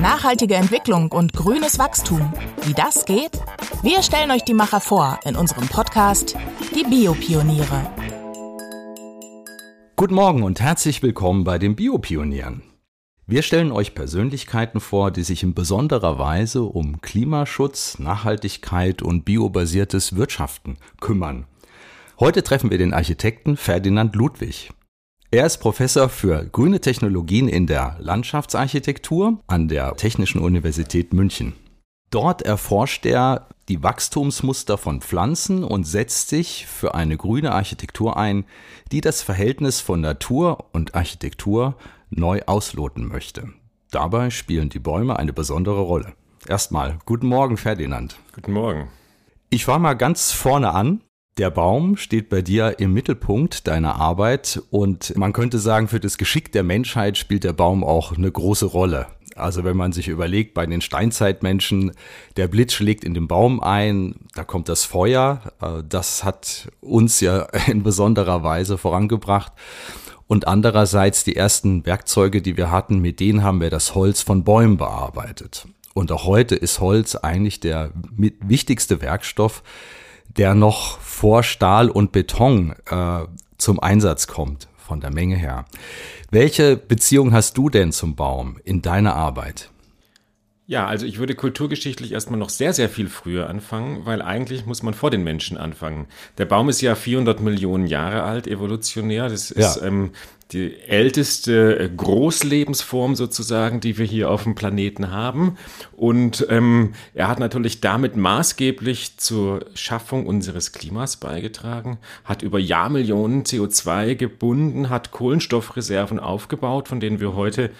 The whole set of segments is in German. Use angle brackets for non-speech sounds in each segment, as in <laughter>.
Nachhaltige Entwicklung und grünes Wachstum. Wie das geht? Wir stellen euch die Macher vor in unserem Podcast Die Biopioniere. Guten Morgen und herzlich willkommen bei den Biopionieren. Wir stellen euch Persönlichkeiten vor, die sich in besonderer Weise um Klimaschutz, Nachhaltigkeit und biobasiertes Wirtschaften kümmern. Heute treffen wir den Architekten Ferdinand Ludwig. Er ist Professor für grüne Technologien in der Landschaftsarchitektur an der Technischen Universität München. Dort erforscht er die Wachstumsmuster von Pflanzen und setzt sich für eine grüne Architektur ein, die das Verhältnis von Natur und Architektur neu ausloten möchte. Dabei spielen die Bäume eine besondere Rolle. Erstmal, guten Morgen, Ferdinand. Guten Morgen. Ich fange mal ganz vorne an. Der Baum steht bei dir im Mittelpunkt deiner Arbeit und man könnte sagen, für das Geschick der Menschheit spielt der Baum auch eine große Rolle. Also wenn man sich überlegt, bei den Steinzeitmenschen, der Blitz schlägt in den Baum ein, da kommt das Feuer, äh, das hat uns ja <laughs> in besonderer Weise vorangebracht. Und andererseits die ersten Werkzeuge, die wir hatten, mit denen haben wir das Holz von Bäumen bearbeitet. Und auch heute ist Holz eigentlich der wichtigste Werkstoff, der noch vor Stahl und Beton äh, zum Einsatz kommt, von der Menge her. Welche Beziehung hast du denn zum Baum in deiner Arbeit? Ja, also ich würde kulturgeschichtlich erstmal noch sehr, sehr viel früher anfangen, weil eigentlich muss man vor den Menschen anfangen. Der Baum ist ja 400 Millionen Jahre alt, evolutionär. Das ist ja. ähm, die älteste äh, Großlebensform sozusagen, die wir hier auf dem Planeten haben. Und ähm, er hat natürlich damit maßgeblich zur Schaffung unseres Klimas beigetragen, hat über Jahrmillionen CO2 gebunden, hat Kohlenstoffreserven aufgebaut, von denen wir heute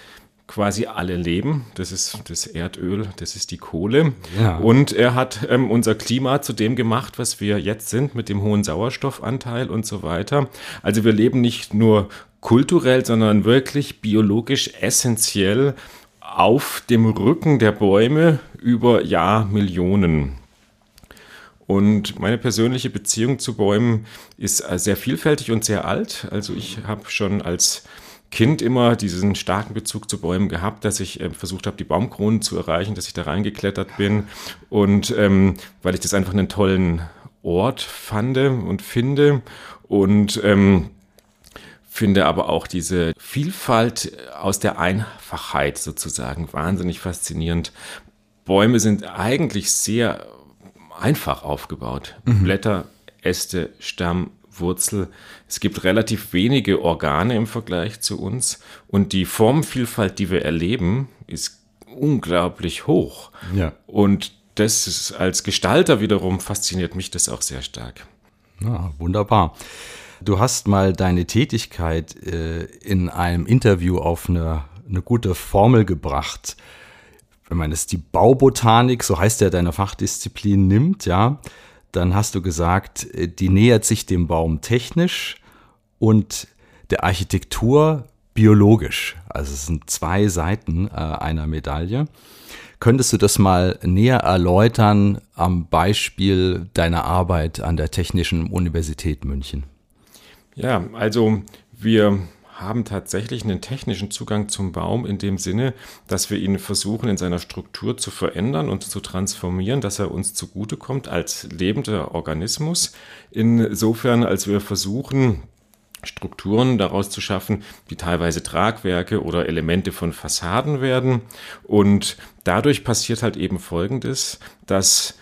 quasi alle leben. Das ist das Erdöl, das ist die Kohle. Ja. Und er hat ähm, unser Klima zu dem gemacht, was wir jetzt sind, mit dem hohen Sauerstoffanteil und so weiter. Also wir leben nicht nur kulturell, sondern wirklich biologisch essentiell auf dem Rücken der Bäume über Jahrmillionen. Und meine persönliche Beziehung zu Bäumen ist äh, sehr vielfältig und sehr alt. Also ich habe schon als Kind immer diesen starken Bezug zu Bäumen gehabt, dass ich äh, versucht habe, die Baumkronen zu erreichen, dass ich da reingeklettert bin. Und ähm, weil ich das einfach einen tollen Ort fand und finde. Und ähm, finde aber auch diese Vielfalt aus der Einfachheit sozusagen wahnsinnig faszinierend. Bäume sind eigentlich sehr einfach aufgebaut. Mhm. Blätter, Äste, Stamm, Wurzel. Es gibt relativ wenige Organe im Vergleich zu uns und die Formvielfalt, die wir erleben, ist unglaublich hoch. Ja. Und das ist, als Gestalter wiederum fasziniert mich das auch sehr stark. Ja, wunderbar. Du hast mal deine Tätigkeit äh, in einem Interview auf eine, eine gute Formel gebracht. Wenn man es die Baubotanik, so heißt ja deine Fachdisziplin, nimmt, ja, dann hast du gesagt, äh, die nähert sich dem Baum technisch und der Architektur biologisch. Also es sind zwei Seiten äh, einer Medaille. Könntest du das mal näher erläutern am Beispiel deiner Arbeit an der Technischen Universität München? Ja, also wir haben tatsächlich einen technischen Zugang zum Baum in dem Sinne, dass wir ihn versuchen in seiner Struktur zu verändern und zu transformieren, dass er uns zugutekommt als lebender Organismus. Insofern, als wir versuchen, Strukturen daraus zu schaffen, die teilweise Tragwerke oder Elemente von Fassaden werden. Und dadurch passiert halt eben Folgendes, dass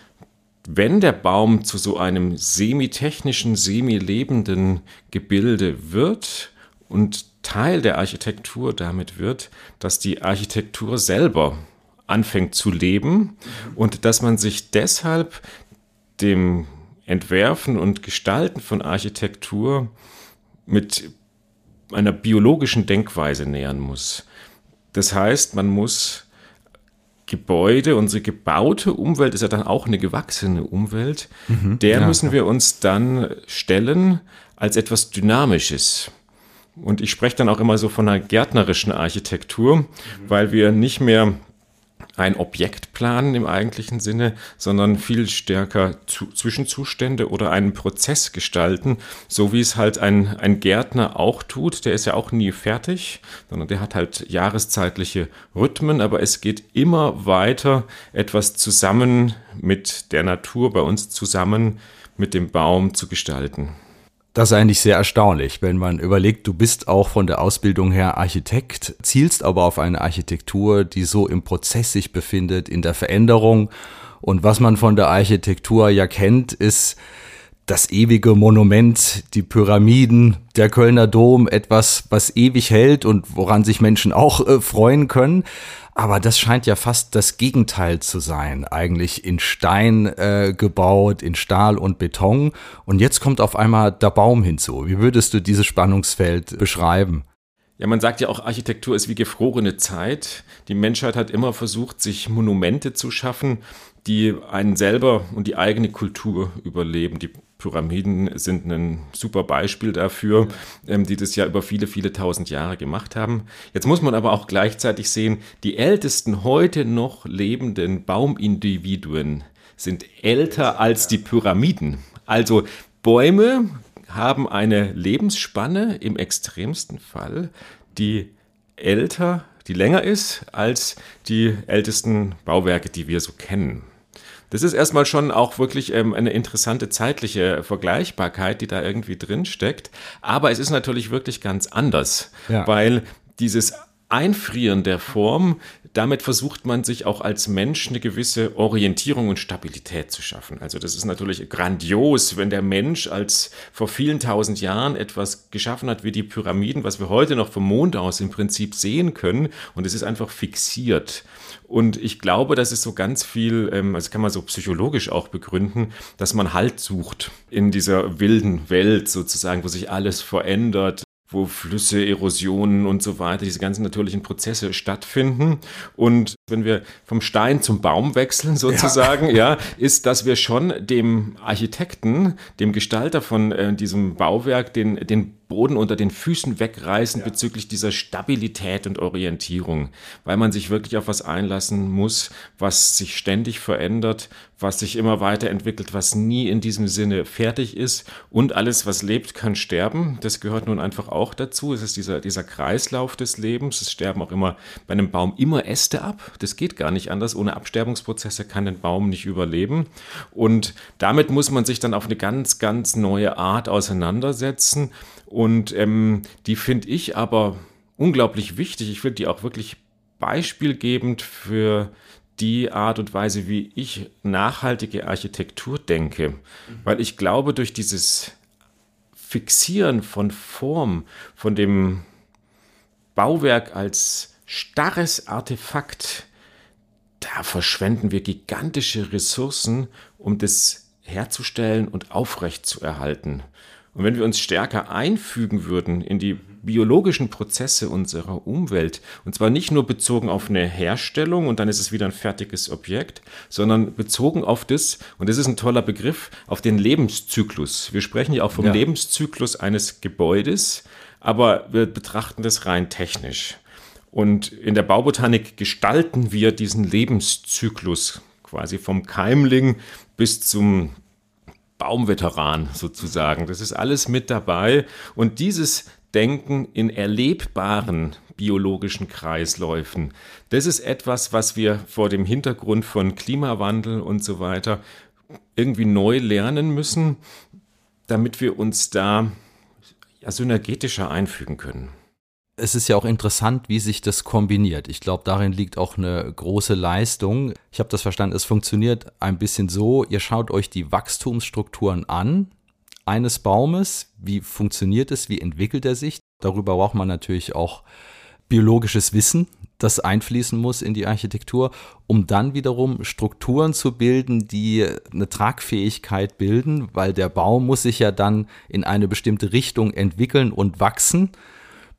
wenn der Baum zu so einem semi-technischen, semi-lebenden Gebilde wird und Teil der Architektur damit wird, dass die Architektur selber anfängt zu leben und dass man sich deshalb dem Entwerfen und Gestalten von Architektur mit einer biologischen Denkweise nähern muss. Das heißt, man muss Gebäude, unsere gebaute Umwelt ist ja dann auch eine gewachsene Umwelt, mhm, der ja, müssen wir uns dann stellen als etwas Dynamisches. Und ich spreche dann auch immer so von einer gärtnerischen Architektur, weil wir nicht mehr ein Objekt planen im eigentlichen Sinne, sondern viel stärker zu, Zwischenzustände oder einen Prozess gestalten, so wie es halt ein, ein Gärtner auch tut. Der ist ja auch nie fertig, sondern der hat halt jahreszeitliche Rhythmen, aber es geht immer weiter etwas zusammen mit der Natur, bei uns zusammen mit dem Baum zu gestalten. Das ist eigentlich sehr erstaunlich, wenn man überlegt, du bist auch von der Ausbildung her Architekt, zielst aber auf eine Architektur, die so im Prozess sich befindet, in der Veränderung. Und was man von der Architektur ja kennt, ist das ewige Monument, die Pyramiden, der Kölner Dom, etwas, was ewig hält und woran sich Menschen auch äh, freuen können. Aber das scheint ja fast das Gegenteil zu sein. Eigentlich in Stein äh, gebaut, in Stahl und Beton. Und jetzt kommt auf einmal der Baum hinzu. Wie würdest du dieses Spannungsfeld beschreiben? Ja, man sagt ja auch, Architektur ist wie gefrorene Zeit. Die Menschheit hat immer versucht, sich Monumente zu schaffen, die einen selber und die eigene Kultur überleben. Die Pyramiden sind ein super Beispiel dafür, ähm, die das ja über viele, viele tausend Jahre gemacht haben. Jetzt muss man aber auch gleichzeitig sehen, die ältesten heute noch lebenden Baumindividuen sind älter als die Pyramiden. Also Bäume haben eine Lebensspanne im extremsten Fall, die älter, die länger ist als die ältesten Bauwerke, die wir so kennen. Das ist erstmal schon auch wirklich ähm, eine interessante zeitliche Vergleichbarkeit, die da irgendwie drin steckt. Aber es ist natürlich wirklich ganz anders, ja. weil dieses Einfrieren der Form, damit versucht man sich auch als Mensch eine gewisse Orientierung und Stabilität zu schaffen. Also das ist natürlich grandios, wenn der Mensch als vor vielen tausend Jahren etwas geschaffen hat wie die Pyramiden, was wir heute noch vom Mond aus im Prinzip sehen können und es ist einfach fixiert. Und ich glaube, das ist so ganz viel, ähm, also kann man so psychologisch auch begründen, dass man Halt sucht in dieser wilden Welt sozusagen, wo sich alles verändert, wo Flüsse, Erosionen und so weiter, diese ganzen natürlichen Prozesse stattfinden. Und wenn wir vom Stein zum Baum wechseln <laughs> sozusagen, ja, ja ist, dass wir schon dem Architekten, dem Gestalter von äh, diesem Bauwerk, den, den Boden unter den Füßen wegreißen ja. bezüglich dieser Stabilität und Orientierung, weil man sich wirklich auf was einlassen muss, was sich ständig verändert, was sich immer weiterentwickelt, was nie in diesem Sinne fertig ist und alles, was lebt, kann sterben. Das gehört nun einfach auch dazu. Es ist dieser, dieser Kreislauf des Lebens. Es sterben auch immer bei einem Baum immer Äste ab. Das geht gar nicht anders. Ohne Absterbungsprozesse kann ein Baum nicht überleben. Und damit muss man sich dann auf eine ganz, ganz neue Art auseinandersetzen und ähm, die finde ich aber unglaublich wichtig. Ich finde die auch wirklich beispielgebend für die Art und Weise, wie ich nachhaltige Architektur denke. Mhm. Weil ich glaube, durch dieses Fixieren von Form, von dem Bauwerk als starres Artefakt, da verschwenden wir gigantische Ressourcen, um das herzustellen und aufrechtzuerhalten. Und wenn wir uns stärker einfügen würden in die biologischen Prozesse unserer Umwelt, und zwar nicht nur bezogen auf eine Herstellung und dann ist es wieder ein fertiges Objekt, sondern bezogen auf das, und das ist ein toller Begriff, auf den Lebenszyklus. Wir sprechen ja auch vom ja. Lebenszyklus eines Gebäudes, aber wir betrachten das rein technisch. Und in der Baubotanik gestalten wir diesen Lebenszyklus quasi vom Keimling bis zum Baumveteran sozusagen. Das ist alles mit dabei. Und dieses Denken in erlebbaren biologischen Kreisläufen, das ist etwas, was wir vor dem Hintergrund von Klimawandel und so weiter irgendwie neu lernen müssen, damit wir uns da ja, synergetischer einfügen können es ist ja auch interessant, wie sich das kombiniert. Ich glaube, darin liegt auch eine große Leistung. Ich habe das verstanden, es funktioniert ein bisschen so, ihr schaut euch die Wachstumsstrukturen an eines Baumes, wie funktioniert es, wie entwickelt er sich. Darüber braucht man natürlich auch biologisches Wissen, das einfließen muss in die Architektur, um dann wiederum Strukturen zu bilden, die eine Tragfähigkeit bilden, weil der Baum muss sich ja dann in eine bestimmte Richtung entwickeln und wachsen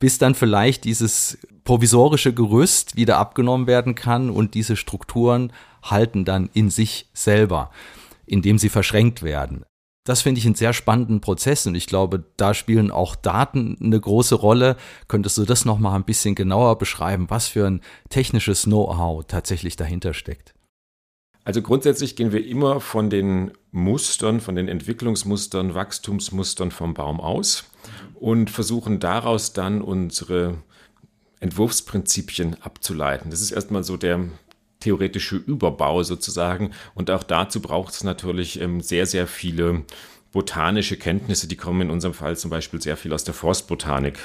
bis dann vielleicht dieses provisorische Gerüst wieder abgenommen werden kann und diese Strukturen halten dann in sich selber, indem sie verschränkt werden. Das finde ich einen sehr spannenden Prozess und ich glaube, da spielen auch Daten eine große Rolle. Könntest du das nochmal ein bisschen genauer beschreiben, was für ein technisches Know-how tatsächlich dahinter steckt? Also grundsätzlich gehen wir immer von den Mustern, von den Entwicklungsmustern, Wachstumsmustern vom Baum aus und versuchen daraus dann unsere Entwurfsprinzipien abzuleiten. Das ist erstmal so der theoretische Überbau sozusagen. Und auch dazu braucht es natürlich ähm, sehr, sehr viele botanische Kenntnisse. Die kommen in unserem Fall zum Beispiel sehr viel aus der Forstbotanik.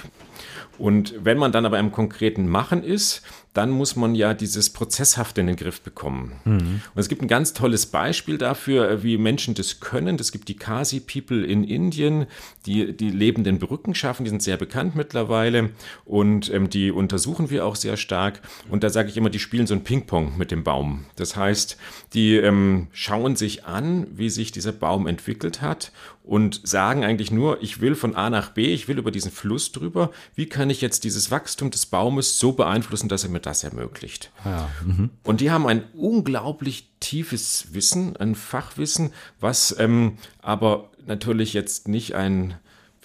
Und wenn man dann aber im konkreten Machen ist, dann muss man ja dieses Prozesshafte in den Griff bekommen. Mhm. Und es gibt ein ganz tolles Beispiel dafür, äh, wie Menschen das können. Es gibt die Kasi People in Indien, die die lebenden Brücken schaffen. Die sind sehr bekannt mittlerweile und ähm, die untersuchen wir auch sehr stark. Und da sage ich immer, die spielen so ein Ping-Pong mit dem Baum. Das heißt, die ähm, schauen sich an, wie sich dieser Baum entwickelt hat und sagen eigentlich nur, ich will von A nach B, ich will über diesen Fluss drüber. Wie kann ich jetzt dieses Wachstum des Baumes so beeinflussen, dass er mir das ermöglicht? Ja. Mhm. Und die haben ein unglaublich tiefes Wissen, ein Fachwissen, was ähm, aber natürlich jetzt nicht ein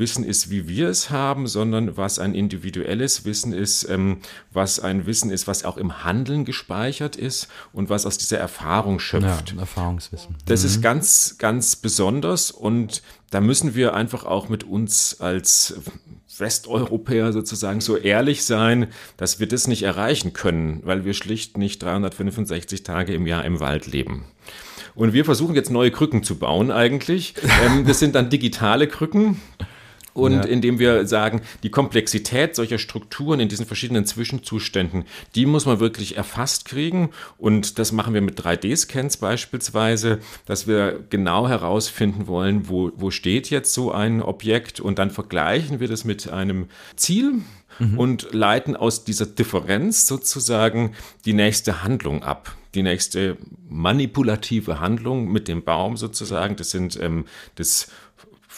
Wissen ist, wie wir es haben, sondern was ein individuelles Wissen ist, ähm, was ein Wissen ist, was auch im Handeln gespeichert ist und was aus dieser Erfahrung schöpft. Ja, Erfahrungswissen. Das mhm. ist ganz, ganz besonders und da müssen wir einfach auch mit uns als Westeuropäer sozusagen so ehrlich sein, dass wir das nicht erreichen können, weil wir schlicht nicht 365 Tage im Jahr im Wald leben. Und wir versuchen jetzt neue Krücken zu bauen eigentlich. <laughs> Ähm, das sind dann digitale Krücken. Und ja. indem wir sagen, die Komplexität solcher Strukturen in diesen verschiedenen Zwischenzuständen, die muss man wirklich erfasst kriegen. Und das machen wir mit 3D-Scans beispielsweise, dass wir genau herausfinden wollen, wo, wo steht jetzt so ein Objekt und dann vergleichen wir das mit einem Ziel, mhm. und leiten aus dieser Differenz sozusagen die nächste Handlung ab. Die nächste manipulative Handlung mit dem Baum sozusagen. Das sind ähm, das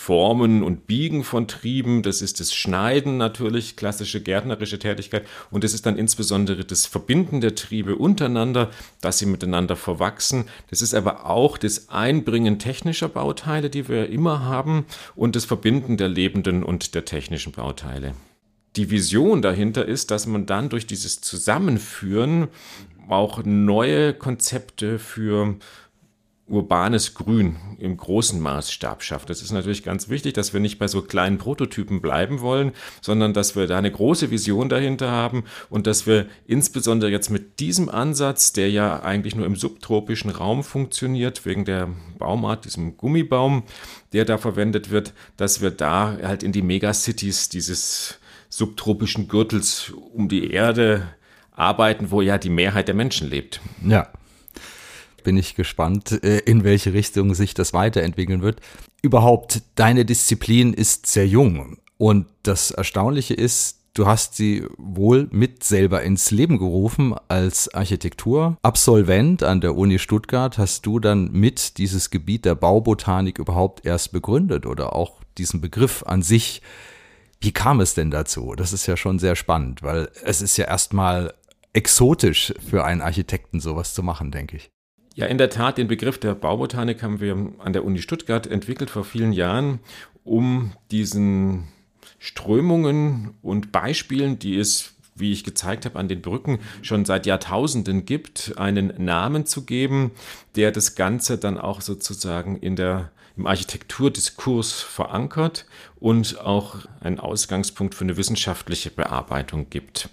Formen und Biegen von Trieben, das ist das Schneiden natürlich, klassische gärtnerische Tätigkeit und das ist dann insbesondere das Verbinden der Triebe untereinander, dass sie miteinander verwachsen. Das ist aber auch das Einbringen technischer Bauteile, die wir immer haben und das Verbinden der lebenden und der technischen Bauteile. Die Vision dahinter ist, dass man dann durch dieses Zusammenführen auch neue Konzepte für urbanes Grün im großen Maßstab schafft. Das ist natürlich ganz wichtig, dass wir nicht bei so kleinen Prototypen bleiben wollen, sondern dass wir da eine große Vision dahinter haben und dass wir insbesondere jetzt mit diesem Ansatz, der ja eigentlich nur im subtropischen Raum funktioniert, wegen der Baumart, diesem Gummibaum, der da verwendet wird, dass wir da halt in die Megacities dieses subtropischen Gürtels um die Erde arbeiten, wo ja die Mehrheit der Menschen lebt. Ja, bin ich gespannt, äh, in welche Richtung sich das weiterentwickeln wird. Überhaupt, deine Disziplin ist sehr jung. Und das Erstaunliche ist, du hast sie wohl mit selber ins Leben gerufen als Architekturabsolvent an der Uni Stuttgart. Hast du dann mit dieses Gebiet der Baubotanik überhaupt erst begründet oder auch diesen Begriff an sich? Wie kam es denn dazu? Das ist ja schon sehr spannend, weil es ist ja erstmal exotisch für einen Architekten sowas zu machen, denke ich. Ja, in der Tat, den Begriff der Baubotanik haben wir an der Uni Stuttgart entwickelt vor vielen Jahren, um diesen Strömungen und Beispielen, die es, wie ich gezeigt habe, an den Brücken schon seit Jahrtausenden gibt, einen Namen zu geben, der das Ganze dann auch sozusagen in der im Architekturdiskurs verankert und auch einen Ausgangspunkt für eine wissenschaftliche Bearbeitung gibt.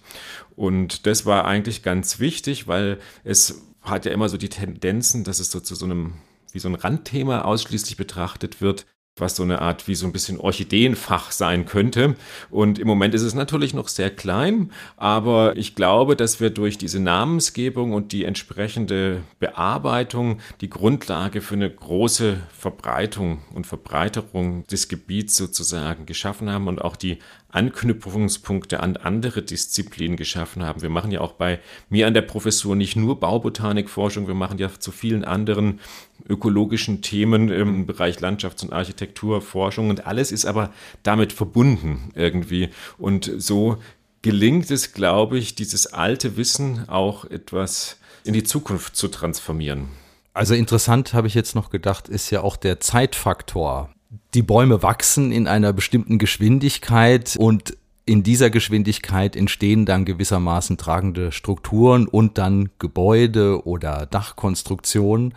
Und das war eigentlich ganz wichtig, weil es hat ja immer so die Tendenzen, dass es so zu so einem, wie so ein Randthema ausschließlich betrachtet wird was so eine Art wie so ein bisschen Orchideenfach sein könnte. Und im Moment ist es natürlich noch sehr klein, aber ich glaube, dass wir durch diese Namensgebung und die entsprechende Bearbeitung die Grundlage für eine große Verbreitung und Verbreiterung des Gebiets sozusagen geschaffen haben und auch die Anknüpfungspunkte an andere Disziplinen geschaffen haben. Wir machen ja auch bei mir an der Professur nicht nur Baubotanikforschung, wir machen ja zu vielen anderen ökologischen Themen im Bereich Landschafts- und Architekturforschung und alles ist aber damit verbunden irgendwie. Und so gelingt es, glaube ich, dieses alte Wissen auch etwas in die Zukunft zu transformieren. Also interessant habe ich jetzt noch gedacht, ist ja auch der Zeitfaktor. Die Bäume wachsen in einer bestimmten Geschwindigkeit und in dieser Geschwindigkeit entstehen dann gewissermaßen tragende Strukturen und dann Gebäude oder Dachkonstruktionen.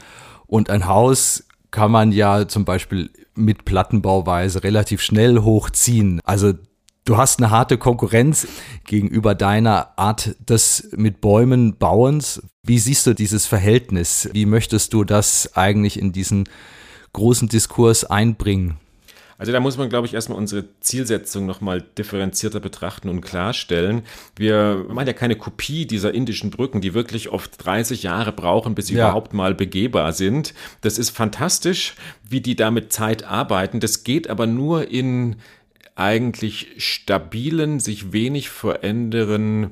Und ein Haus kann man ja zum Beispiel mit Plattenbauweise relativ schnell hochziehen. Also du hast eine harte Konkurrenz gegenüber deiner Art des mit Bäumen Bauens. Wie siehst du dieses Verhältnis? Wie möchtest du das eigentlich in diesen großen Diskurs einbringen? Also da muss man, glaube ich, erstmal unsere Zielsetzung nochmal differenzierter betrachten und klarstellen. Wir machen ja keine Kopie dieser indischen Brücken, die wirklich oft 30 Jahre brauchen, bis sie ja. überhaupt mal begehbar sind. Das ist fantastisch, wie die da mit Zeit arbeiten. Das geht aber nur in eigentlich stabilen, sich wenig verändernden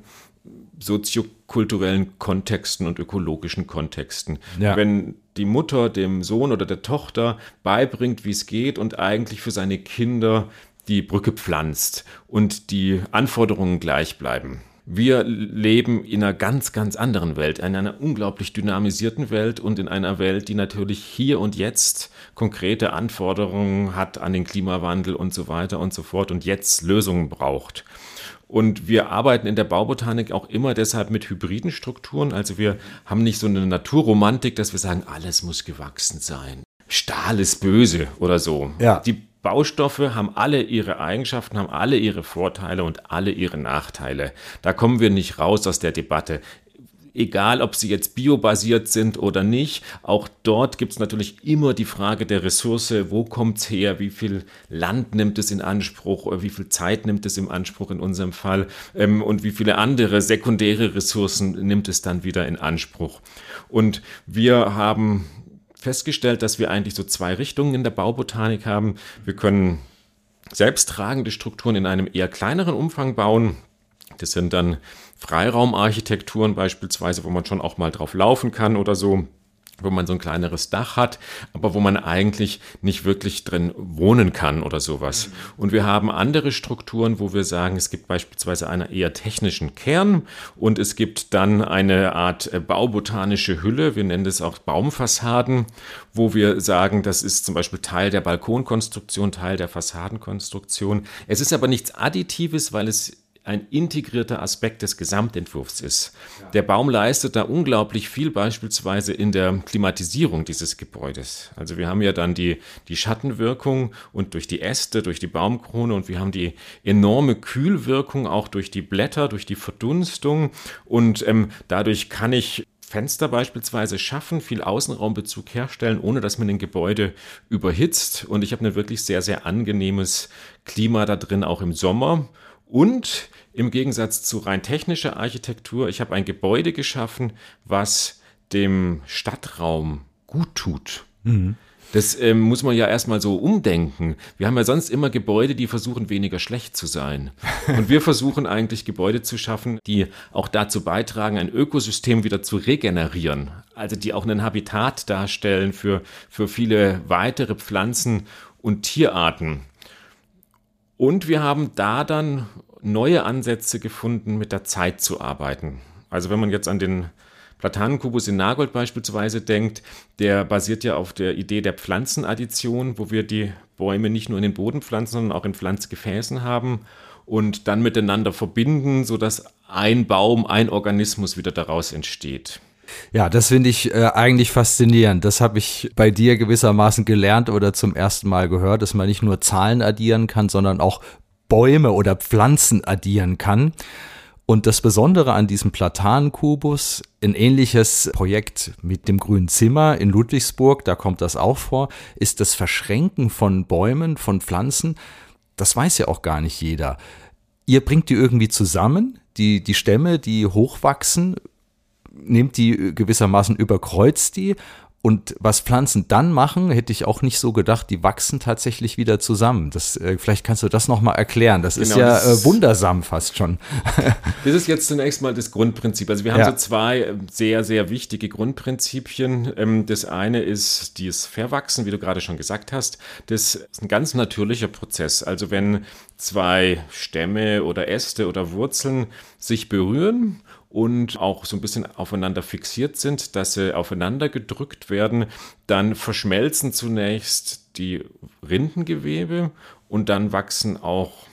soziokulturellen Kontexten und ökologischen Kontexten. Ja. Wenn die Mutter dem Sohn oder der Tochter beibringt, wie es geht und eigentlich für seine Kinder die Brücke pflanzt und die Anforderungen gleich bleiben. Wir leben in einer ganz, ganz anderen Welt, in einer unglaublich dynamisierten Welt und in einer Welt, die natürlich hier und jetzt konkrete Anforderungen hat an den Klimawandel und so weiter und so fort und jetzt Lösungen braucht. Und wir arbeiten in der Baubotanik auch immer deshalb mit hybriden Strukturen. Also wir haben nicht so eine Naturromantik, dass wir sagen, alles muss gewachsen sein. Stahl ist böse oder so. Ja. Die Baustoffe haben alle ihre Eigenschaften, haben alle ihre Vorteile und alle ihre Nachteile. Da kommen wir nicht raus aus der Debatte egal ob sie jetzt biobasiert sind oder nicht, auch dort gibt es natürlich immer die Frage der Ressource, wo kommt es her, wie viel Land nimmt es in Anspruch, oder wie viel Zeit nimmt es im Anspruch in unserem Fall ähm, und wie viele andere sekundäre Ressourcen nimmt es dann wieder in Anspruch. Und wir haben festgestellt, dass wir eigentlich so zwei Richtungen in der Baubotanik haben. Wir können selbsttragende Strukturen in einem eher kleineren Umfang bauen. Das sind dann Freiraumarchitekturen beispielsweise, wo man schon auch mal drauf laufen kann oder so wo man so ein kleineres Dach hat, aber wo man eigentlich nicht wirklich drin wohnen kann oder sowas. Und wir haben andere Strukturen, wo wir sagen, es gibt beispielsweise einen eher technischen Kern und es gibt dann eine Art äh, baubotanische Hülle, wir nennen das auch Baumfassaden, wo wir sagen, das ist zum Beispiel Teil der Balkonkonstruktion, Teil der Fassadenkonstruktion. Es ist aber nichts Additives, weil es ein integrierter Aspekt des Gesamtentwurfs ist. Der Baum leistet da unglaublich viel, beispielsweise in der Klimatisierung dieses Gebäudes. Also wir haben ja dann die, die Schattenwirkung und durch die Äste, durch die Baumkrone und wir haben die enorme Kühlwirkung auch durch die Blätter, durch die Verdunstung und ähm, dadurch kann ich Fenster beispielsweise schaffen, viel Außenraumbezug herstellen, ohne dass man den Gebäude überhitzt. Und ich habe ein wirklich sehr, sehr angenehmes Klima da drin, auch im Sommer. Und im Gegensatz zu rein technischer Architektur, ich habe ein Gebäude geschaffen, was dem Stadtraum gut tut. Mhm. Das ähm, muss man ja erstmal so umdenken. Wir haben ja sonst immer Gebäude, die versuchen, weniger schlecht zu sein. <laughs> Und wir versuchen eigentlich Gebäude zu schaffen, die auch dazu beitragen, ein Ökosystem wieder zu regenerieren. Also die auch ein Habitat darstellen für, für viele weitere Pflanzen und Tierarten. Und wir haben da dann neue Ansätze gefunden, mit der Zeit zu arbeiten. Also wenn man jetzt an den Platanenkubus in Nagold beispielsweise denkt, der basiert ja auf der Idee der Pflanzenaddition, wo wir die Bäume nicht nur in den Boden pflanzen, sondern auch in Pflanzgefäßen haben und dann miteinander verbinden, sodass ein Baum, ein Organismus wieder daraus entsteht. Ja, das finde ich äh, eigentlich faszinierend. Das habe ich bei dir gewissermaßen gelernt oder zum ersten Mal gehört, dass man nicht nur Zahlen addieren kann, sondern auch Bäume oder Pflanzen addieren kann. Und das Besondere an diesem Platanenkubus, ein ähnliches Projekt mit dem grünen Zimmer in Ludwigsburg, da kommt das auch vor, ist das Verschränken von Bäumen, von Pflanzen. Das weiß ja auch gar nicht jeder. Ihr bringt die irgendwie zusammen, die, die Stämme, die hochwachsen, nehmt die gewissermaßen überkreuzt die und was Pflanzen dann machen, hätte ich auch nicht so gedacht, die wachsen tatsächlich wieder zusammen. Das, äh, vielleicht kannst du das nochmal erklären. Das genau, ist ja das äh, wundersam fast schon. <laughs> das ist jetzt zunächst mal das Grundprinzip. Also wir haben ja. so zwei äh, sehr, sehr wichtige Grundprinzipien. Ähm, das eine ist das Verwachsen, wie du gerade schon gesagt hast. Das ist ein ganz natürlicher Prozess. Also wenn zwei Stämme oder Äste oder Wurzeln sich berühren und auch so ein bisschen aufeinander fixiert sind, dass sie aufeinander gedrückt werden. Dann verschmelzen zunächst die Rindengewebe und dann wachsen auch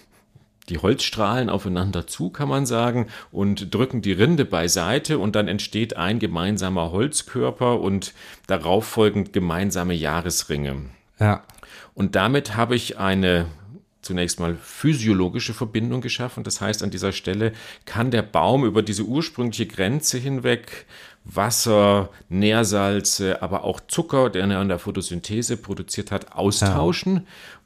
die Holzstrahlen aufeinander zu, kann man sagen, und drücken die Rinde beiseite und dann entsteht ein gemeinsamer Holzkörper und darauf folgend gemeinsame Jahresringe. Ja. Und damit habe ich eine zunächst mal physiologische Verbindung geschaffen. Das heißt, an dieser Stelle kann der Baum über diese ursprüngliche Grenze hinweg Wasser, Nährsalze, aber auch Zucker, den er an der Photosynthese produziert hat, austauschen. Ja.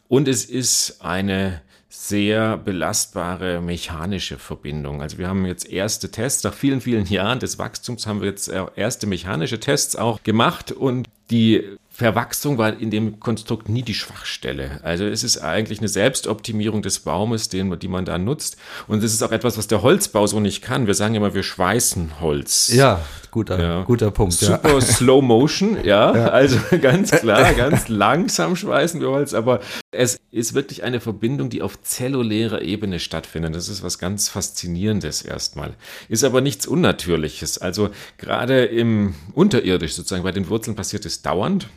Und es ist eine sehr belastbare mechanische Verbindung. Also wir haben jetzt erste Tests, nach vielen, vielen Jahren des Wachstums haben wir jetzt erste mechanische Tests auch gemacht und die Verwachsung war in dem Konstrukt nie die Schwachstelle. Also es ist eigentlich eine Selbstoptimierung des Baumes, den, die man da nutzt. Und es ist auch etwas, was der Holzbau so nicht kann. Wir sagen immer, wir schweißen Holz. Ja, guter, ja. guter Punkt. Super ja. Slow Motion, <laughs> ja, ja. Also ganz <laughs> klar, ganz langsam schweißen wir Holz. Aber es ist wirklich eine Verbindung, die auf zellulärer Ebene stattfindet. Das ist was ganz Faszinierendes erstmal. Ist aber nichts Unnatürliches. Also gerade im Unterirdisch sozusagen, bei den Wurzeln passiert es dauernd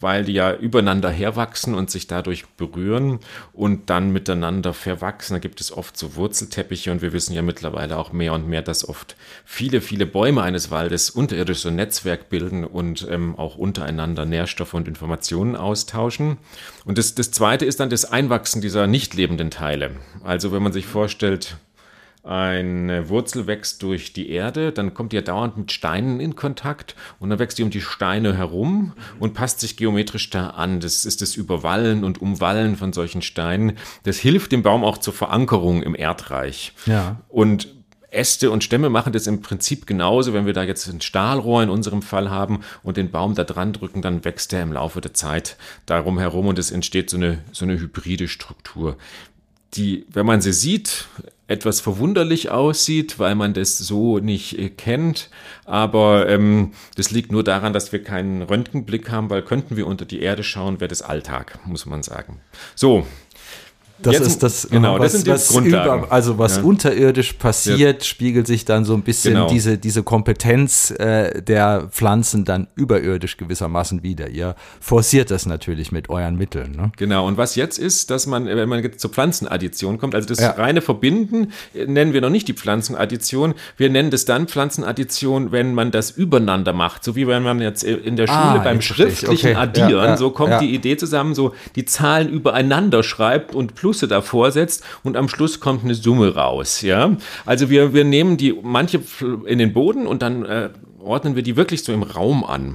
weil die ja übereinander herwachsen und sich dadurch berühren und dann miteinander verwachsen. Da gibt es oft so Wurzelteppiche und wir wissen ja mittlerweile auch mehr und mehr, dass oft viele, viele Bäume eines Waldes unterirdisch so ein Netzwerk bilden und ähm, auch untereinander Nährstoffe und Informationen austauschen. Und das, das zweite ist dann das Einwachsen dieser nicht lebenden Teile. Also wenn man sich vorstellt, eine Wurzel wächst durch die Erde, dann kommt die ja dauernd mit Steinen in Kontakt und dann wächst die um die Steine herum und passt sich geometrisch da an. Das ist das Überwallen und Umwallen von solchen Steinen. Das hilft dem Baum auch zur Verankerung im Erdreich. Ja. Und Äste und Stämme machen das im Prinzip genauso. Wenn wir da jetzt ein Stahlrohr in unserem Fall haben und den Baum da dran drücken, dann wächst er im Laufe der Zeit darum herum und es entsteht so eine, so eine hybride Struktur die, wenn man sie sieht, etwas verwunderlich aussieht, weil man das so nicht äh, kennt. Aber ähm, das liegt nur daran, dass wir keinen Röntgenblick haben, weil könnten wir unter die Erde schauen, wäre das Alltag, muss man sagen. So, das Jetzt, ist das, genau, was, das sind was Grundlagen. Über, also was ja. unterirdisch passiert, ja. spiegelt sich dann so ein bisschen genau. diese, diese Kompetenz äh, der Pflanzen dann überirdisch gewissermaßen wieder. Ihr forciert das natürlich mit euren Mitteln. Ne? Genau, und was jetzt ist, dass man, wenn man jetzt zur Pflanzenaddition kommt, also das ja. reine Verbinden äh, nennen wir noch nicht die Pflanzenaddition, wir nennen das dann Pflanzenaddition, wenn man das übereinander macht, so wie wenn man jetzt in der Schule ah, beim schriftlichen okay. Addieren, so kommt die Idee zusammen, so die Zahlen übereinander schreibt und plus Plusse davor setzt und am Schluss kommt eine Summe raus. Ja? Also wir, wir nehmen die manche in den Boden und dann äh, ordnen wir die wirklich so im Raum an.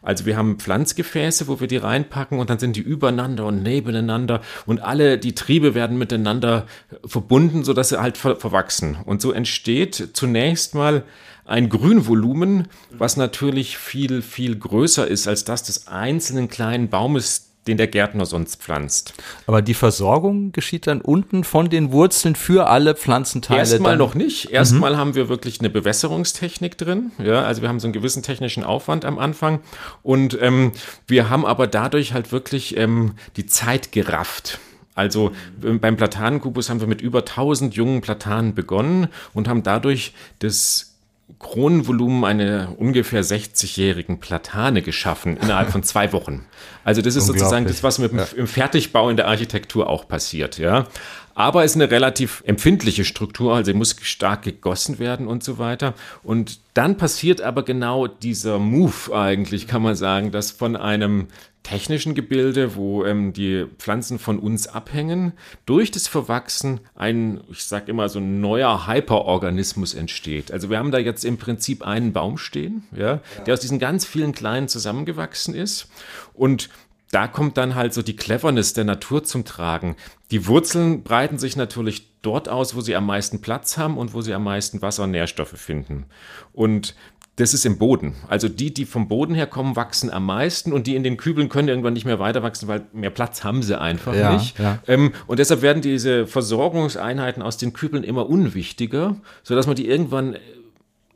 Also wir haben Pflanzgefäße, wo wir die reinpacken und dann sind die übereinander und nebeneinander und alle die Triebe werden miteinander verbunden, sodass sie halt ver verwachsen. Und so entsteht zunächst mal ein Grünvolumen, was natürlich viel, viel größer ist als das des einzelnen kleinen Baumes, den der Gärtner sonst pflanzt. Aber die Versorgung geschieht dann unten von den Wurzeln für alle Pflanzenteile? Erstmal noch nicht. Erstmal mhm. haben wir wirklich eine Bewässerungstechnik drin. Ja, also wir haben so einen gewissen technischen Aufwand am Anfang. Und ähm, wir haben aber dadurch halt wirklich ähm, die Zeit gerafft. Also beim Platanenkubus haben wir mit über 1000 jungen Platanen begonnen und haben dadurch das Kronenvolumen einer ungefähr 60-jährigen Platane geschaffen innerhalb von zwei Wochen. Also das ist sozusagen das, was mit ja. im Fertigbau in der Architektur auch passiert, ja. Aber es ist eine relativ empfindliche Struktur, also muss stark gegossen werden und so weiter. Und dann passiert aber genau dieser Move eigentlich, kann man sagen, dass von einem technischen Gebilde, wo ähm, die Pflanzen von uns abhängen, durch das Verwachsen ein, ich sage immer, so ein neuer Hyperorganismus entsteht. Also wir haben da jetzt im Prinzip einen Baum stehen, ja, ja. der aus diesen ganz vielen kleinen zusammengewachsen ist. Und da kommt dann halt so die Cleverness der Natur zum Tragen. Die Wurzeln breiten sich natürlich dort aus, wo sie am meisten Platz haben und wo sie am meisten Wasser und Nährstoffe finden. Und das ist im Boden. Also die, die vom Boden her kommen, wachsen am meisten und die in den Kübeln können irgendwann nicht mehr weiter wachsen, weil mehr Platz haben sie einfach ja, nicht. Ja. Ähm, und deshalb werden diese Versorgungseinheiten aus den Kübeln immer unwichtiger, sodass man die irgendwann äh,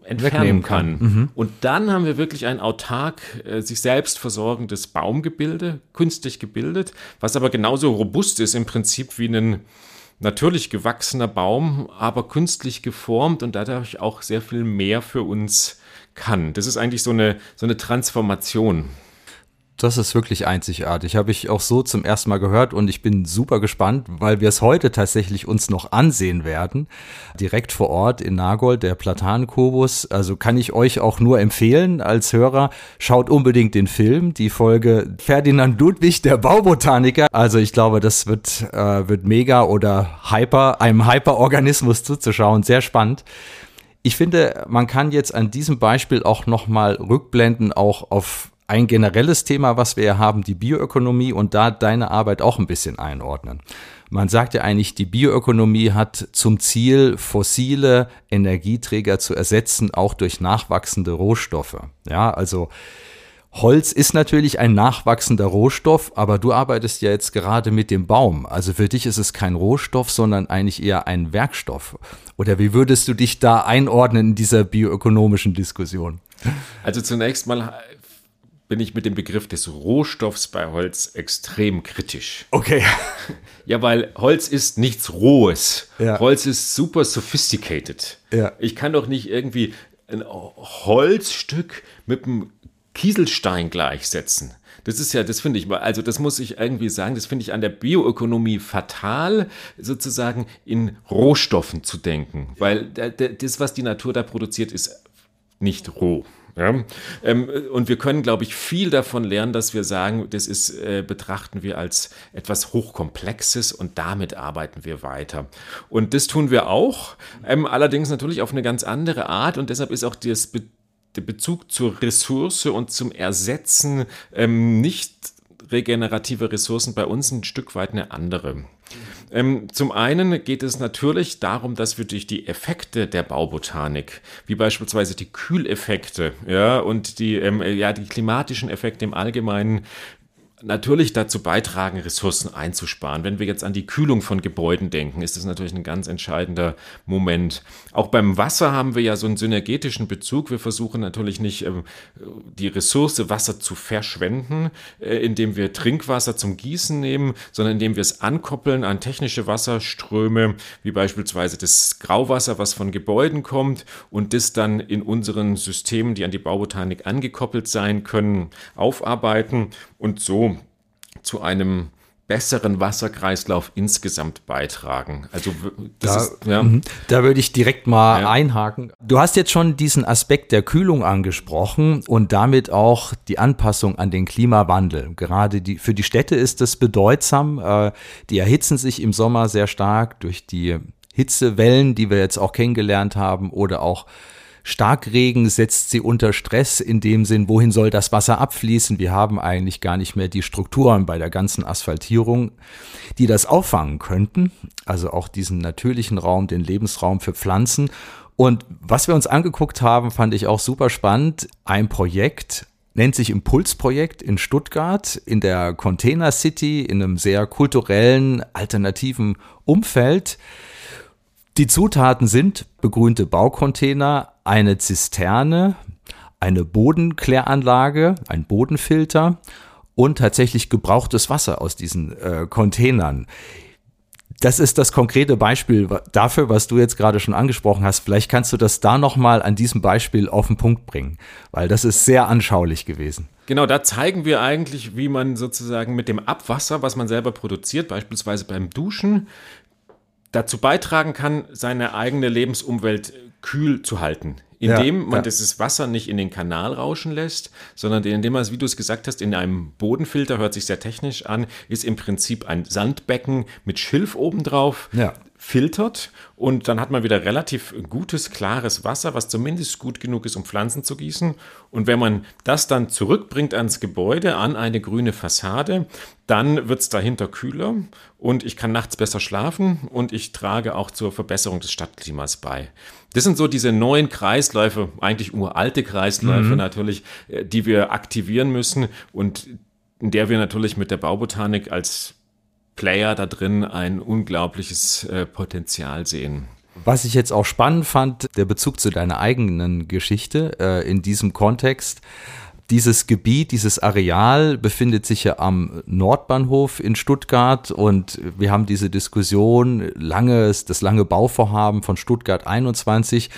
entfernen kann. kann. Mhm. Und dann haben wir wirklich ein autark, äh, sich selbst versorgendes Baumgebilde, künstlich gebildet, was aber genauso robust ist im Prinzip wie ein natürlich gewachsener Baum, aber künstlich geformt und dadurch auch sehr viel mehr für uns kann. Das ist eigentlich so eine, so eine Transformation. Das ist wirklich einzigartig. Habe ich auch so zum ersten Mal gehört und ich bin super gespannt, weil wir es heute tatsächlich uns noch ansehen werden. Direkt vor Ort in Nagold, der Platankubus. Also kann ich euch auch nur empfehlen als Hörer. Schaut unbedingt den Film, die Folge Ferdinand Ludwig, der Baubotaniker. Also ich glaube, das wird, äh, wird mega oder hyper, einem Hyperorganismus zuzuschauen. Sehr spannend. Ich finde, man kann jetzt an diesem Beispiel auch nochmal rückblenden, auch auf ein generelles Thema, was wir ja haben, die Bioökonomie und da deine Arbeit auch ein bisschen einordnen. Man sagt ja eigentlich, die Bioökonomie hat zum Ziel, fossile Energieträger zu ersetzen, auch durch nachwachsende Rohstoffe. Ja, also Holz ist natürlich ein nachwachsender Rohstoff, aber du arbeitest ja jetzt gerade mit dem Baum. Also für dich ist es kein Rohstoff, sondern eigentlich eher ein Werkstoff. Oder wie würdest du dich da einordnen in dieser bioökonomischen Diskussion? Also zunächst mal bin ich mit dem Begriff des Rohstoffs bei Holz extrem kritisch. Okay. Ja, weil Holz ist nichts Rohes. Ja. Holz ist super sophisticated. Ja. Ich kann doch nicht irgendwie ein Holzstück mit einem Kieselstein gleichsetzen. Das ist ja, das finde ich, also das muss ich irgendwie sagen, das finde ich an der Bioökonomie fatal, sozusagen in Rohstoffen zu denken. Weil das, was die Natur da produziert, ist nicht roh. Ja? Ähm, und wir können, glaube ich, viel davon lernen, dass wir sagen, das ist, äh, betrachten wir als etwas Hochkomplexes und damit arbeiten wir weiter. Und das tun wir auch, ähm, allerdings natürlich auf eine ganz andere Art und deshalb ist auch das Be der Bezug zur Ressource und zum Ersetzen ähm, nicht regenerative Ressourcen bei uns ein Stück weit eine andere. Ähm, zum einen geht es natürlich darum, dass wir durch die Effekte der Baubotanik, wie beispielsweise die Kühleffekte ja, und die, ähm, ja, die klimatischen Effekte im Allgemeinen, natürlich dazu beitragen, Ressourcen einzusparen. Wenn wir jetzt an die Kühlung von Gebäuden denken, ist das natürlich ein ganz entscheidender Moment. Auch beim Wasser haben wir ja so einen synergetischen Bezug. Wir versuchen natürlich nicht ähm, die Ressource Wasser zu verschwenden, äh, indem wir Trinkwasser zum Gießen nehmen, sondern indem wir es ankoppeln an technische Wasserströme, wie beispielsweise das Grauwasser, was von Gebäuden kommt und das dann in unseren Systemen, die an die Baubotanik angekoppelt sein können, aufarbeiten und so zu einem besseren Wasserkreislauf insgesamt beitragen. Also das da, ist, ja. Mhm. da würde ich direkt mal ja. einhaken. Du hast jetzt schon diesen Aspekt der Kühlung angesprochen und damit auch die Anpassung an den Klimawandel. Gerade die, für die Städte ist das bedeutsam. Äh, die erhitzen sich im Sommer sehr stark durch die Hitzewellen, die wir jetzt auch kennengelernt haben oder auch Starkregen setzt sie unter Stress in dem Sinn, wohin soll das Wasser abfließen? Wir haben eigentlich gar nicht mehr die Strukturen bei der ganzen Asphaltierung, die das auffangen könnten. Also auch diesen natürlichen Raum, den Lebensraum für Pflanzen. Und was wir uns angeguckt haben, fand ich auch super spannend. Ein Projekt, nennt sich Impulsprojekt in Stuttgart, in der Container City, in einem sehr kulturellen, alternativen Umfeld. Die Zutaten sind begrünte Baucontainer, eine Zisterne, eine Bodenkläranlage, ein Bodenfilter und tatsächlich gebrauchtes Wasser aus diesen äh, Containern. Das ist das konkrete Beispiel dafür, was du jetzt gerade schon angesprochen hast. Vielleicht kannst du das da nochmal an diesem Beispiel auf den Punkt bringen, weil das ist sehr anschaulich gewesen. Genau, da zeigen wir eigentlich, wie man sozusagen mit dem Abwasser, was man selber produziert, beispielsweise beim Duschen, dazu beitragen kann, seine eigene Lebensumwelt kühl zu halten. Indem ja, man ja. dieses Wasser nicht in den Kanal rauschen lässt, sondern indem man es, wie du es gesagt hast, in einem Bodenfilter, hört sich sehr technisch an, ist im Prinzip ein Sandbecken mit Schilf obendrauf. Ja filtert und dann hat man wieder relativ gutes, klares Wasser, was zumindest gut genug ist, um Pflanzen zu gießen. Und wenn man das dann zurückbringt ans Gebäude, an eine grüne Fassade, dann wird es dahinter kühler und ich kann nachts besser schlafen und ich trage auch zur Verbesserung des Stadtklimas bei. Das sind so diese neuen Kreisläufe, eigentlich uralte Kreisläufe mhm. natürlich, äh, die wir aktivieren müssen und in der wir natürlich mit der Baubotanik als Player da drin ein unglaubliches äh, Potenzial sehen. Was ich jetzt auch spannend fand, der Bezug zu deiner eigenen Geschichte äh, in diesem Kontext. Dieses Gebiet, dieses Areal befindet sich ja am Nordbahnhof in Stuttgart und wir haben diese Diskussion, langes, das lange Bauvorhaben von Stuttgart 21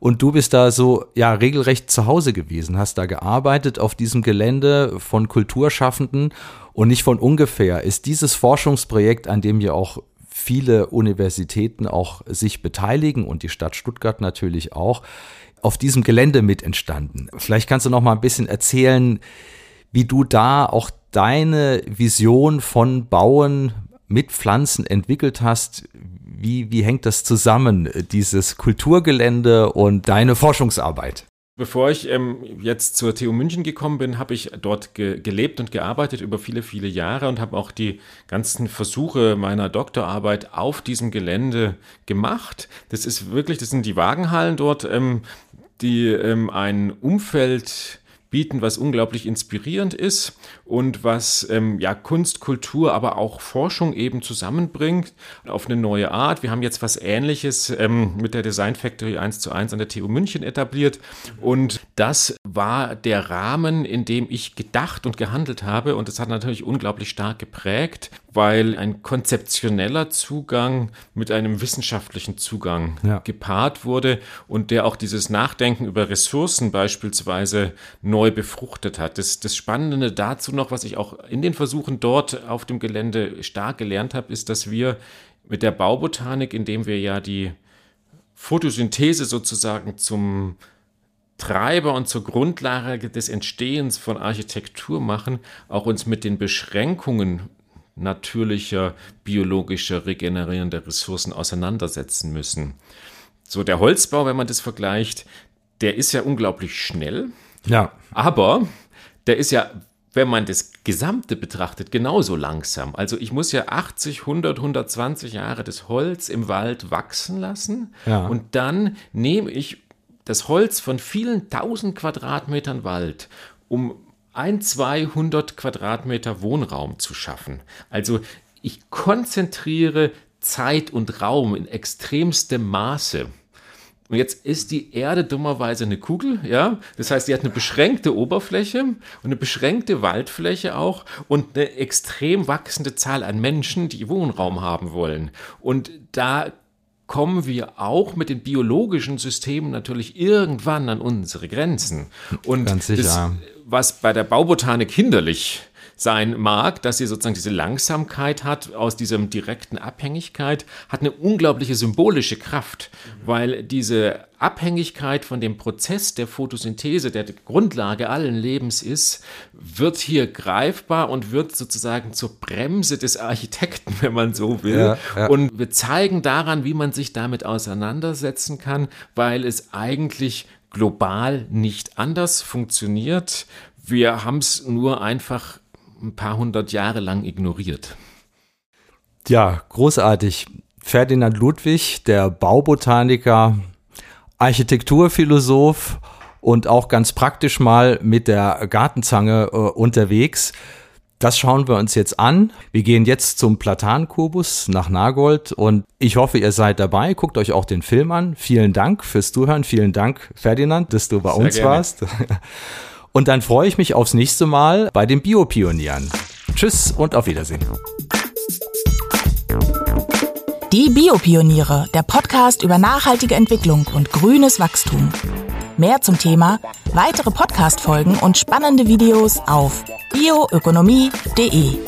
und du bist da so, ja, regelrecht zu Hause gewesen, hast da gearbeitet auf diesem Gelände von Kulturschaffenden und nicht von ungefähr. Ist dieses Forschungsprojekt, an dem ja auch viele Universitäten auch sich beteiligen und die Stadt Stuttgart natürlich auch, auf diesem Gelände mit entstanden. Vielleicht kannst du noch mal ein bisschen erzählen, wie du da auch deine Vision von Bauen mit Pflanzen entwickelt hast. Wie, wie hängt das zusammen, dieses Kulturgelände und deine Forschungsarbeit? Bevor ich ähm, jetzt zur TU München gekommen bin, habe ich dort ge gelebt und gearbeitet über viele, viele Jahre und habe auch die ganzen Versuche meiner Doktorarbeit auf diesem Gelände gemacht. Das ist wirklich, das sind die Wagenhallen dort. Ähm, die ähm, ein Umfeld bieten, was unglaublich inspirierend ist und was ähm, ja Kunst, Kultur, aber auch Forschung eben zusammenbringt auf eine neue Art. Wir haben jetzt was Ähnliches ähm, mit der Design Factory 1 zu 1 an der TU München etabliert und das war der Rahmen, in dem ich gedacht und gehandelt habe und das hat natürlich unglaublich stark geprägt, weil ein konzeptioneller Zugang mit einem wissenschaftlichen Zugang ja. gepaart wurde und der auch dieses Nachdenken über Ressourcen beispielsweise neu befruchtet hat. Das, das Spannende dazu noch, was ich auch in den Versuchen dort auf dem Gelände stark gelernt habe, ist, dass wir mit der Baubotanik, indem wir ja die Photosynthese sozusagen zum Treiber und zur Grundlage des Entstehens von Architektur machen, auch uns mit den Beschränkungen natürlicher, biologischer, regenerierender Ressourcen auseinandersetzen müssen. So der Holzbau, wenn man das vergleicht, der ist ja unglaublich schnell. Ja. Aber der ist ja, wenn man das Gesamte betrachtet, genauso langsam. Also ich muss ja 80, 100, 120 Jahre das Holz im Wald wachsen lassen. Ja. Und dann nehme ich das Holz von vielen tausend Quadratmetern Wald, um ein, 200 Quadratmeter Wohnraum zu schaffen. Also ich konzentriere Zeit und Raum in extremstem Maße. Und jetzt ist die Erde dummerweise eine Kugel, ja. Das heißt, sie hat eine beschränkte Oberfläche und eine beschränkte Waldfläche auch und eine extrem wachsende Zahl an Menschen, die Wohnraum haben wollen. Und da kommen wir auch mit den biologischen Systemen natürlich irgendwann an unsere Grenzen. Und Ganz sicher. Das, was bei der Baubotanik hinderlich sein mag, dass sie sozusagen diese Langsamkeit hat aus diesem direkten Abhängigkeit, hat eine unglaubliche symbolische Kraft, weil diese Abhängigkeit von dem Prozess der Photosynthese, der die Grundlage allen Lebens ist, wird hier greifbar und wird sozusagen zur Bremse des Architekten, <laughs> wenn man so will. Ja, ja. Und wir zeigen daran, wie man sich damit auseinandersetzen kann, weil es eigentlich global nicht anders funktioniert. Wir haben es nur einfach ein paar hundert Jahre lang ignoriert. Ja, großartig. Ferdinand Ludwig, der Baubotaniker, Architekturphilosoph und auch ganz praktisch mal mit der Gartenzange äh, unterwegs. Das schauen wir uns jetzt an. Wir gehen jetzt zum Platankubus nach Nagold und ich hoffe, ihr seid dabei. Guckt euch auch den Film an. Vielen Dank fürs Zuhören. Vielen Dank, Ferdinand, dass du bei Sehr uns gerne. warst. <laughs> Und dann freue ich mich aufs nächste Mal bei den Biopionieren. Tschüss und auf Wiedersehen. Die Biopioniere, der Podcast über nachhaltige Entwicklung und grünes Wachstum. Mehr zum Thema, weitere Podcast-Folgen und spannende Videos auf bioökonomie.de.